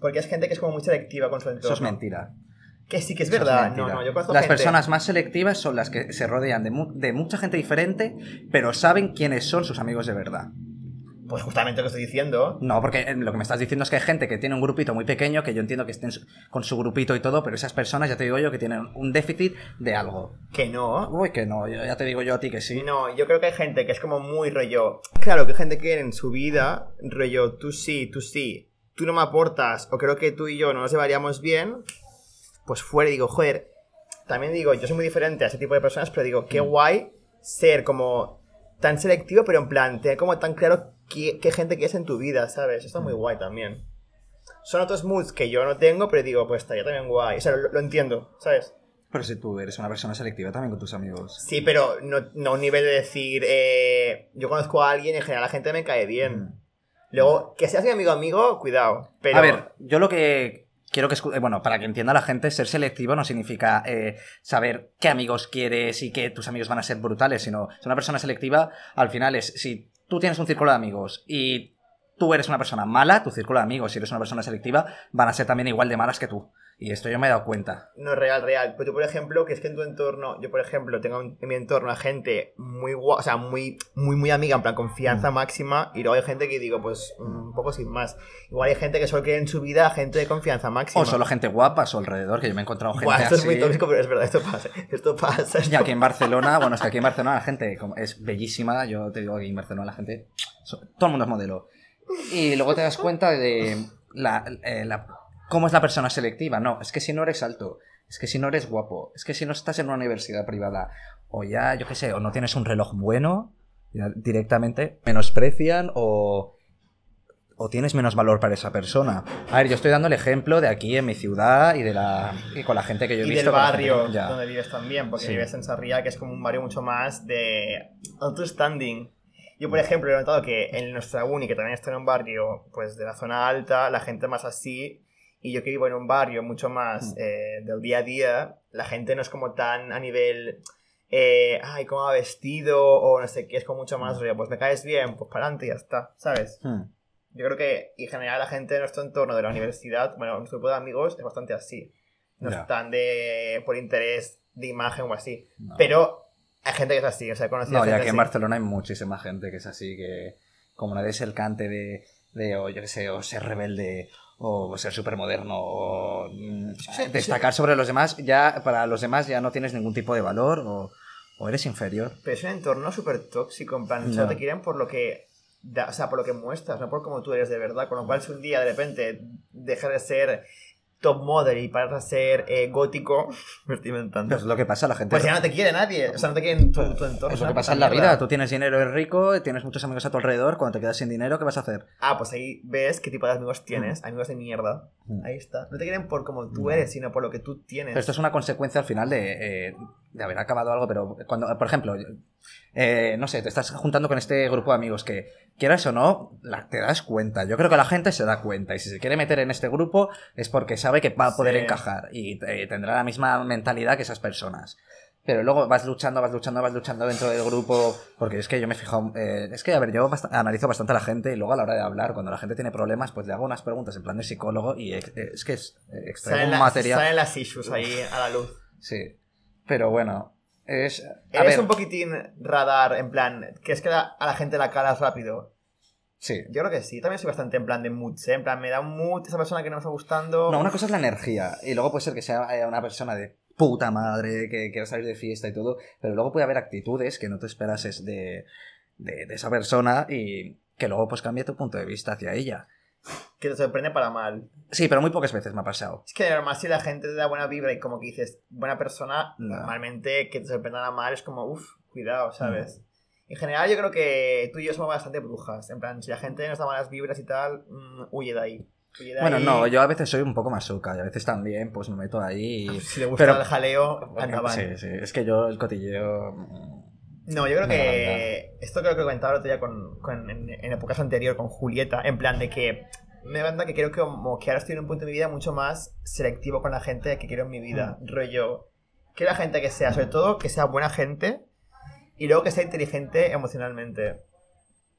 Porque es gente que es como muy selectiva con su entorno. Eso es mentira. Que sí que es es verdad. mentira. no, no, yo Las gente- personas más selectivas son las que se rodean de, mu- de mucha gente diferente, pero saben quiénes son sus amigos de verdad. Pues justamente lo que estoy diciendo. No, porque eh, lo que me estás diciendo es que hay gente que tiene un grupito muy pequeño, que yo entiendo que estén con su grupito y todo, pero esas personas, ya te digo yo, que tienen un déficit de algo. Que no. Uy, que no, yo- ya te digo yo a ti que sí. No, yo creo que hay gente que es como muy rollo. Claro, que hay gente que en su vida, rollo, tú sí, tú sí, tú no me aportas, o creo que tú y yo no nos llevaríamos bien, pues fuera y digo, joder. También digo, yo soy muy diferente a ese tipo de personas, pero digo, qué guay ser como tan selectivo, pero en plan, tener como tan claro qué, qué gente que es en tu vida, ¿sabes? Está muy guay también. Son otros moods que yo no tengo, pero digo, pues estaría también guay. O sea, lo, lo entiendo, ¿sabes? Pero si tú eres una persona selectiva también con tus amigos. Sí, pero no, no a un nivel de decir, eh, yo conozco a alguien y en general la gente me cae bien. Luego, que seas mi amigo amigo, cuidado. Pero, A ver, yo lo que quiero que eh, bueno, para que entienda la gente, ser selectivo no significa eh, saber qué amigos quieres y que tus amigos van a ser brutales, sino ser una persona selectiva, al final es si tú tienes un círculo de amigos y tú eres una persona mala, tu círculo de amigos, si eres una persona selectiva, van a ser también igual de malas que tú. Y esto yo me he dado cuenta. no es real, real. Pero tú, por ejemplo, que es que en tu entorno, yo, por ejemplo, tengo en mi entorno a gente muy guapa, o sea, muy, muy, muy amiga, en plan confianza Mm. máxima, y luego hay gente que digo, pues, un poco sin más. Igual hay gente que solo quiere en su vida gente de confianza máxima. O solo gente guapa a su alrededor, que yo me he encontrado gente Buah, esto es así. muy tóxico, pero es verdad, esto pasa. Esto pasa. Y esto aquí en Barcelona, bueno, es que aquí en Barcelona la gente es bellísima. Yo te digo que en Barcelona la gente. Todo el mundo es modelo. Y luego te das cuenta de la, eh, la- cómo es la persona selectiva. No, es que si no eres alto, es que si no eres guapo, es que si no estás en una universidad privada, o ya, yo qué sé, o no tienes un reloj bueno, ya directamente menosprecian o. O tienes menos valor para esa persona. A ver, yo estoy dando el ejemplo de aquí en mi ciudad y de la y con la gente que yo he y visto. del gente que- barrio donde vives también, porque Sí. vives en Sarriá, que es como un barrio mucho más de alto standing. Yo, por ejemplo, he notado que en nuestra uni, que también está en un barrio pues de la zona alta, la gente más así, y yo que vivo en un barrio mucho más Mm. eh, del día a día, la gente no es como tan a nivel, eh, ay, cómo va vestido, o no sé qué, es como mucho más, Mm. rollo, pues me caes bien, pues para adelante y ya está, ¿sabes? Hmm. Yo creo que, y en general, la gente de nuestro entorno de la universidad, bueno, nuestro grupo de amigos es bastante así. No Ya. están de, por interés de imagen o así. No. Pero hay gente que es así, o sea, conocido No, ya que en así. Barcelona hay muchísima gente que es así, que como no eres el cante de, de o yo qué sé, o ser rebelde, o ser súper moderno, o mm, sí, destacar sobre los demás, ya para los demás ya no tienes ningún tipo de valor, o, o eres inferior. Pero es un entorno súper tóxico, en plan, Ya. solo te quieren por lo que... da- o sea, por lo que muestras, no por cómo tú eres de verdad. Con lo cual, si un día de repente dejas de ser top model y pasas a ser eh, gótico, me estoy inventando. Pero es lo que pasa, la gente... Pues ya no te quiere nadie, o sea, no te quieren tu, tu entorno. es lo que pasa en la vida, tú tienes dinero, eres rico, tienes muchos amigos a tu alrededor, cuando te quedas sin dinero, ¿qué vas a hacer? Ah, pues ahí ves qué tipo de amigos tienes, amigos de mierda. Mm. Ahí está. No te quieren por como tú No. eres, sino por lo que tú tienes. Pero esto es una consecuencia al final de, eh, de haber acabado algo, pero cuando, por ejemplo, eh, no sé, te estás juntando con este grupo de amigos que, quieras o no, la- te das cuenta. Yo creo que la gente se da cuenta y si se quiere meter en este grupo es porque sabe que va a poder Sí. encajar y eh, tendrá la misma mentalidad que esas personas. Pero luego vas luchando, vas luchando, vas luchando dentro del grupo. Porque es que yo me he fijado. eh, es que, a ver, yo bast- analizo bastante a la gente y luego a la hora de hablar, cuando la gente tiene problemas, pues le hago unas preguntas en plan de psicólogo y eh, es que es, eh, extraigo Salen, un material. salen las issues ahí a la luz. Sí. Pero bueno, es. A Eres ver, un poquitín radar, en plan, que es que la- a la gente la calas rápido. sí. Yo creo que sí, también soy bastante en plan de moods, ¿eh? En plan, me da un mood esa persona que no me está gustando. No, una cosa es la energía. Y luego puede ser que sea una persona de puta madre, que quiera salir de fiesta y todo. Pero luego puede haber actitudes que no te esperas es de, de, de esa persona y que luego pues cambia tu punto de vista hacia ella. Que te sorprende para mal. Sí, pero muy pocas veces me ha pasado. Es que normal si la gente te da buena vibra y como que dices, buena persona, No. normalmente que te sorprenda mal es como, uff, cuidado, ¿sabes? Mm. En general yo creo que tú y yo somos bastante brujas. En plan, si la gente nos da malas vibras y tal, mm, huye de ahí. Bueno, ahí. no, yo a veces soy un poco masoca y a veces también pues me meto ahí y... Si le gusta Pero- el jaleo, andaban. Sí, sí, es que yo el cotilleo... mm, No, yo creo Me que. Esto creo que lo comentaba el otro día con, con- en, en épocas anteriores con Julieta. En plan de que. Me da cuenta que creo que como que ahora estoy en un punto de mi vida mucho más selectivo con la gente que quiero en mi vida. Mm. Rollo. Quiero la gente que sea, sobre todo, que sea buena gente. Y luego que sea inteligente emocionalmente.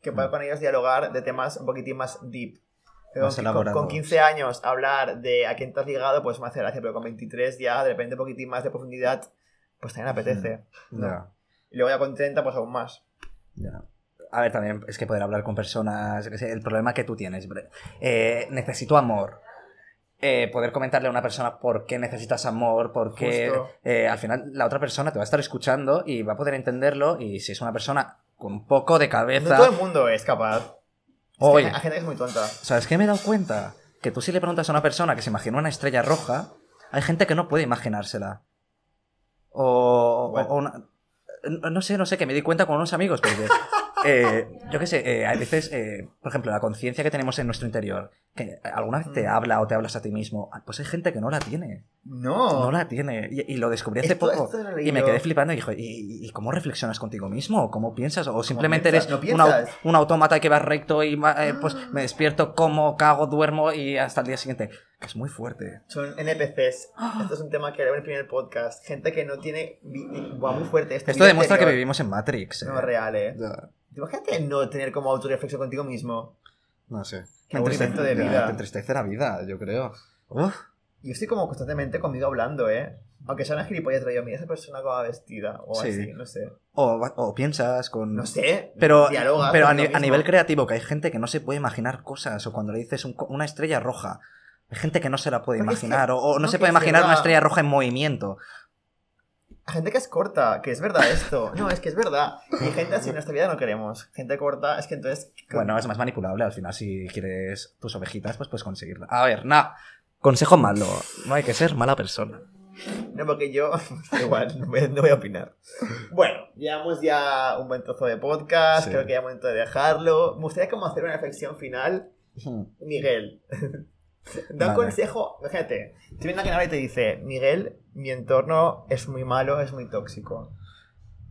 Que pueda Mm. con ellos dialogar de temas un poquitín más deep. Más con, con- elaborados. con 15 años hablar de a quién te has ligado, pues me hace gracia. Pero con 23 ya, de repente un poquitín más de profundidad, pues también apetece. ¿no? Ya. Y luego ya con 30, pues aún más. Ya. A ver, también es que poder hablar con personas, qué sé, el problema que tú tienes. eh, necesito amor. Eh, poder comentarle a una persona por qué necesitas amor, por qué... Eh, al final la otra persona te va a estar escuchando y va a poder entenderlo y si es una persona con un poco de No cabeza... todo el mundo es capaz. Oye. hay gente que es muy tonta. ¿Sabes qué me he dado cuenta? Que tú si le preguntas a una persona que se imagina una estrella roja, hay gente que no puede imaginársela. O, o- Bueno. o una- no sé, no sé, que me di cuenta con unos amigos, porque eh, yo qué sé, eh, hay veces, eh, por ejemplo, la conciencia que tenemos en nuestro interior, que alguna vez te Mm. habla o te hablas a ti mismo, ah, pues hay gente que no la tiene, No. no la tiene, y, y lo descubrí hace Esto- poco. esto Y me quedé flipando y dijo, ¿y, y cómo reflexionas contigo mismo? ¿O ¿Cómo piensas? ¿O simplemente piensas? eres ¿No un, autómata que va recto y eh, pues Ah. me despierto, como, cago, duermo y hasta el día siguiente? Que es muy fuerte. Son NPCs. Esto es un tema que haré en el primer podcast. Gente que no tiene. Buah, muy fuerte. Esto vida demuestra que vivimos en Matrix. eh. No real, eh. Imagínate no tener como autorreflexión contigo mismo. No sé. Qué aburrimiento de vida. Te entristece la vida, yo creo. Uf. Yo estoy como constantemente conmigo hablando, eh. Aunque sea una gilipollas, yo, mira esa persona como vestida. O Sí. así, no sé. O, o piensas con... No sé. Pero, dialogas pero a, ni- a nivel creativo, que hay gente que no se puede imaginar cosas, o cuando le dices un una estrella roja, hay gente que no se la puede Porque es que- imaginar, o, o no, no, se puede imaginar una estrella roja en movimiento. Hay gente que es corta, que es verdad esto. No, es que es verdad. Y gente así en nuestra vida no queremos. Gente corta, es que entonces. Bueno, es más manipulable, al final si quieres tus ovejitas, pues puedes conseguirla. A ver, no. Consejo malo, no hay que ser mala persona. No, porque yo. Igual, no voy, a- no voy a opinar. Bueno, llevamos ya un buen trozo de podcast. Sí. Creo que ya es momento de dejarlo. Me gustaría como hacer una reflexión final. Miguel. Da un consejo. Fíjate, te viene alguien ahora y te dice: Miguel, mi entorno es muy malo, es muy tóxico.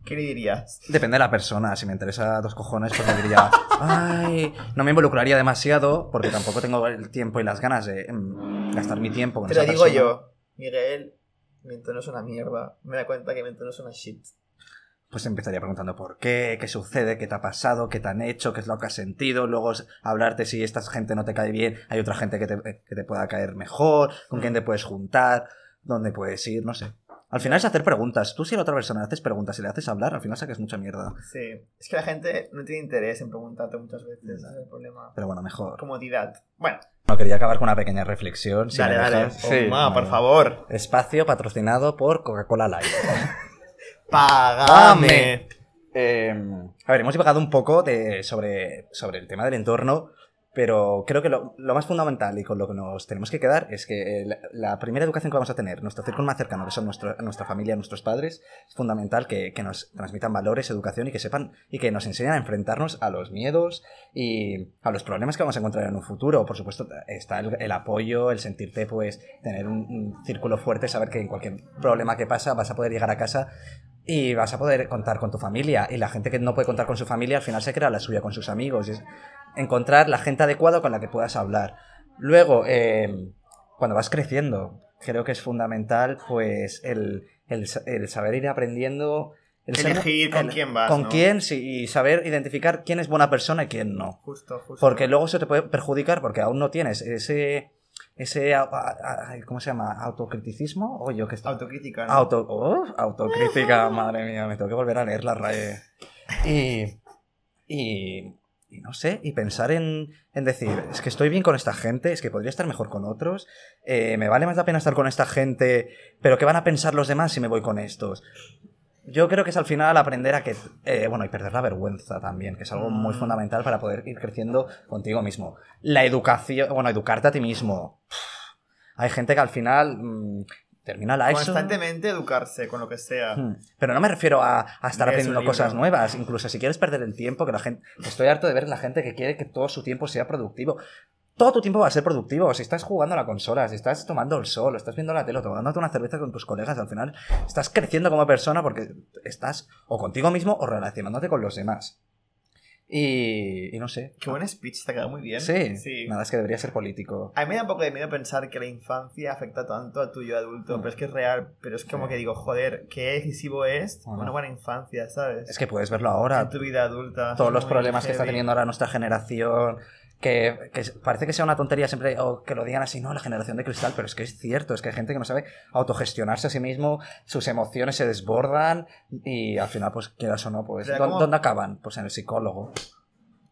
¿Qué le dirías? Depende de la persona, si me interesa dos cojones, pues le diría, ay, no me involucraría demasiado, porque tampoco tengo el tiempo y las ganas de em, gastar mi tiempo con Te lo esa digo persona. yo: Miguel, mi entorno es una mierda. Me da cuenta que mi entorno es una shit. Pues empezaría preguntando por qué, qué sucede, qué te ha pasado, qué te han hecho, qué es lo que has sentido, luego hablarte si esta gente no te cae bien, hay otra gente que te, que te pueda caer mejor, con quién te puedes juntar, dónde puedes ir, no sé. Al final es hacer preguntas. Tú si a la otra persona le haces preguntas y le haces hablar, al final saques mucha mierda. Sí. Es que la gente no tiene interés en preguntarte muchas veces, ¿sabes? El problema. Pero bueno, mejor. Comodidad. Bueno, No, quería acabar con una pequeña reflexión. si dale, dale. Sí, Oma, por favor. Espacio patrocinado por Coca-Cola Light. Págame. Eh, a ver, hemos divagado un poco de, sobre, sobre el tema del entorno, Pero creo que lo, más fundamental y con lo que nos tenemos que quedar es que la, la, primera educación que vamos a tener, nuestro círculo más cercano, que son nuestro, nuestra familia, nuestros padres, es fundamental que, que, nos transmitan valores, educación y que sepan y que nos enseñen a enfrentarnos a los miedos y a los problemas que vamos a encontrar en un futuro. Por supuesto, está el, el apoyo, el sentirte, pues, tener un, un círculo fuerte, saber que en cualquier problema que pasa vas a poder llegar a casa y vas a poder contar con tu familia. Y la gente que no puede contar con su familia al final se crea la suya con sus amigos. Y es encontrar la gente adecuada con la que puedas hablar. Luego, eh, cuando vas creciendo, creo que es fundamental pues el, el, el saber ir aprendiendo. El Elegir ser, con quién vas. Con ¿no? quién, sí, y saber identificar quién es buena persona y quién no. Justo, justo. Porque luego eso te puede perjudicar porque aún no tienes ese ese ¿cómo se llama? autocriticismo o yo que está autocrítica ¿no? auto oh, autocrítica madre mía me tengo que volver a leer la RAE y, y y no sé, y pensar en, en, decir, es que estoy bien con esta gente, es que podría estar mejor con otros, eh, me vale más la pena estar con esta gente, pero ¿qué van a pensar los demás si me voy con estos? Yo creo que es al final aprender a que, eh, bueno, y perder la vergüenza también, que es algo muy fundamental para poder ir creciendo contigo mismo. La educación, bueno, educarte a ti mismo. Hay gente que al final mmm, termina la ESO. Constantemente educarse con lo que sea. Hmm. Pero no me refiero a, a estar aprendiendo cosas nuevas. Incluso si quieres perder el tiempo, que la gente. Estoy harto de ver la gente que quiere que todo su tiempo sea productivo. Todo tu tiempo va a ser productivo. Si estás jugando a la consola, si estás tomando el sol, estás viendo la tele, tomándote una cerveza con tus colegas, al final estás creciendo como persona porque estás o contigo mismo o relacionándote con los demás. Y, y, no sé. Qué buen speech, te ha quedado muy bien. Sí, sí, Nada, es que debería ser político. A mí me da un poco de miedo pensar que la infancia afecta tanto a tu yo adulto, mm. pero es que es real. Pero es como sí. que digo, joder, qué decisivo es -huh. una buena infancia, ¿sabes? Es que puedes verlo ahora. En tu vida adulta. Todos los problemas heavy. que está teniendo ahora nuestra generación. Que, que, parece que sea una tontería siempre o que lo digan así, no, la generación de cristal, pero es que es cierto, es que hay gente que no sabe autogestionarse a sí mismo, sus emociones se desbordan y al final, pues quieras o no, pues ¿dónde, como... ¿dónde acaban? Pues en el psicólogo.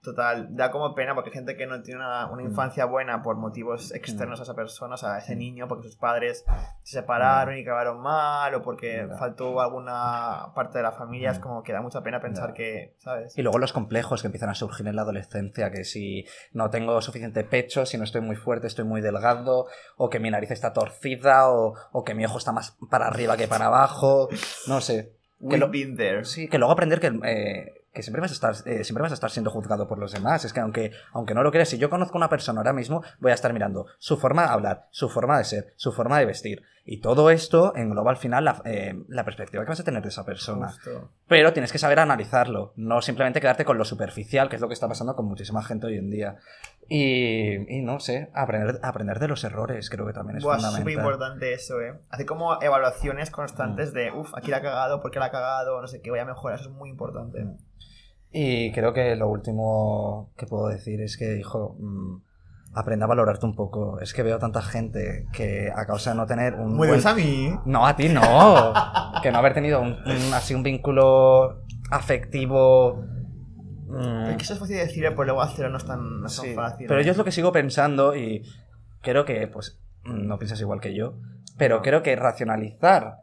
Total, da como pena porque hay gente que no tiene una, una infancia buena por motivos externos a esa persona, o sea, a ese niño, porque sus padres se separaron y acabaron mal, o porque faltó alguna parte de la familia, es como que da mucha pena pensar que, ¿sabes? Y luego los complejos que empiezan a surgir en la adolescencia, que si no tengo suficiente pecho, si no estoy muy fuerte, estoy muy delgado, o que mi nariz está torcida, o, o que mi ojo está más para arriba que para abajo, no sé. Que lo, been there. Sí, que luego aprender que... Eh, que siempre vas a estar eh, siempre vas a estar siendo juzgado por los demás. Es que aunque aunque no lo creas si yo conozco a una persona ahora mismo voy a estar mirando su forma de hablar su forma de ser su forma de vestir. Y todo esto engloba al final la, eh, la perspectiva que vas a tener de esa persona. Justo. pero tienes que saber analizarlo no simplemente quedarte con lo superficial que es lo que está pasando con muchísima gente hoy en día. Y, y no sé aprender aprender de los errores creo que también es Buah, fundamental súper importante eso eh. Hace como evaluaciones constantes mm. de uff aquí la ha cagado por qué la ha cagado no sé qué voy a mejorar eso es muy importante. Mm. Y creo que lo último que puedo decir es que, hijo, mmm, aprenda a valorarte un poco. Es que veo tanta gente que a causa de no tener un... Muy buen... a mí. No, a ti no. que no haber tenido un, un, así un vínculo afectivo... Mmm... Es que eso es fácil de decir, pero luego hacerlo no es tan, no es sí, tan fácil. Pero yo es lo que sigo pensando y creo que, pues, no piensas igual que yo, pero creo que racionalizar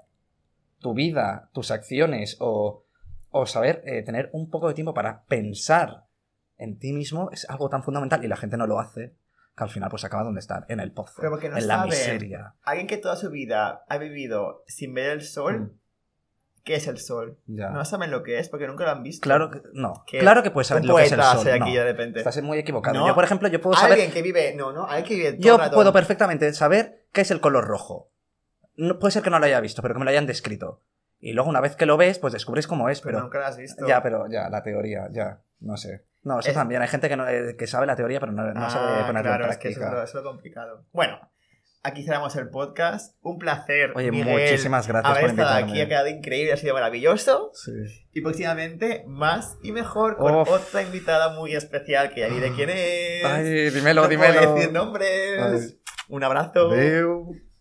tu vida, tus acciones o o saber eh, tener un poco de tiempo para pensar en ti mismo es algo tan fundamental y la gente no lo hace que al final pues acaba donde está, en el pozo, Pero no en la miseria. Alguien que toda su vida ha vivido sin ver el sol, Mm. ¿qué es el sol? Ya. No saben lo que es porque nunca lo han visto. Claro que no. Claro que puedes saber lo que es el sol. no. aquí de repente. Estás muy equivocado. No. Yo, por ejemplo, yo puedo saber Alguien que vive, no, no, alguien que vive yo rato- puedo perfectamente saber qué es el color rojo. No, puede ser que no lo haya visto, pero que me lo hayan descrito. Y luego una vez que lo ves, pues descubres cómo es, pero pero nunca lo has visto. ya, pero ya la teoría, ya, no sé. No, eso Es- también. Hay gente que, no, eh, que sabe la teoría, pero no, no Ah, sabe ponerla claro, en es que eso es, lo, práctica. eso es lo complicado. Bueno, aquí cerramos el podcast. Un placer. Oye, Miguel, muchísimas gracias haber por estado invitarme. aquí, ha quedado increíble, ha sido maravilloso. Sí. Y próximamente más y mejor con Uf. otra invitada muy especial que ya diré quién es. Ay, dímelo, no dímelo. puedo decir nombres. Ay. Un abrazo. Adeu.